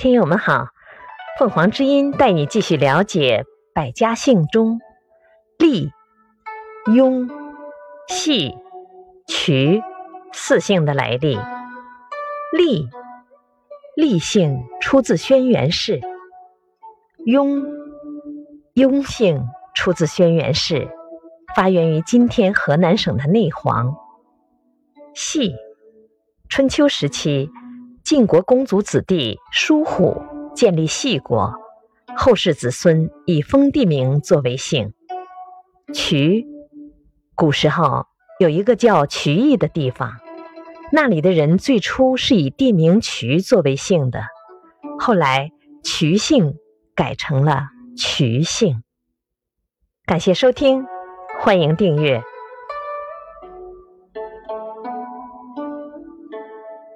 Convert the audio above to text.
听友们好，凤凰之音带你继续了解百家姓中厉、雍、系、渠四姓的来历。厉，厉姓出自轩辕氏；雍，雍姓出自轩辕氏，发源于今天河南省的内黄。系，春秋时期。晋国公族子弟叔虎建立细国，后世子孙以封地名作为姓。渠，古时候有一个叫渠邑的地方，那里的人最初是以地名渠作为姓的，后来渠姓改成了渠姓。感谢收听，欢迎订阅。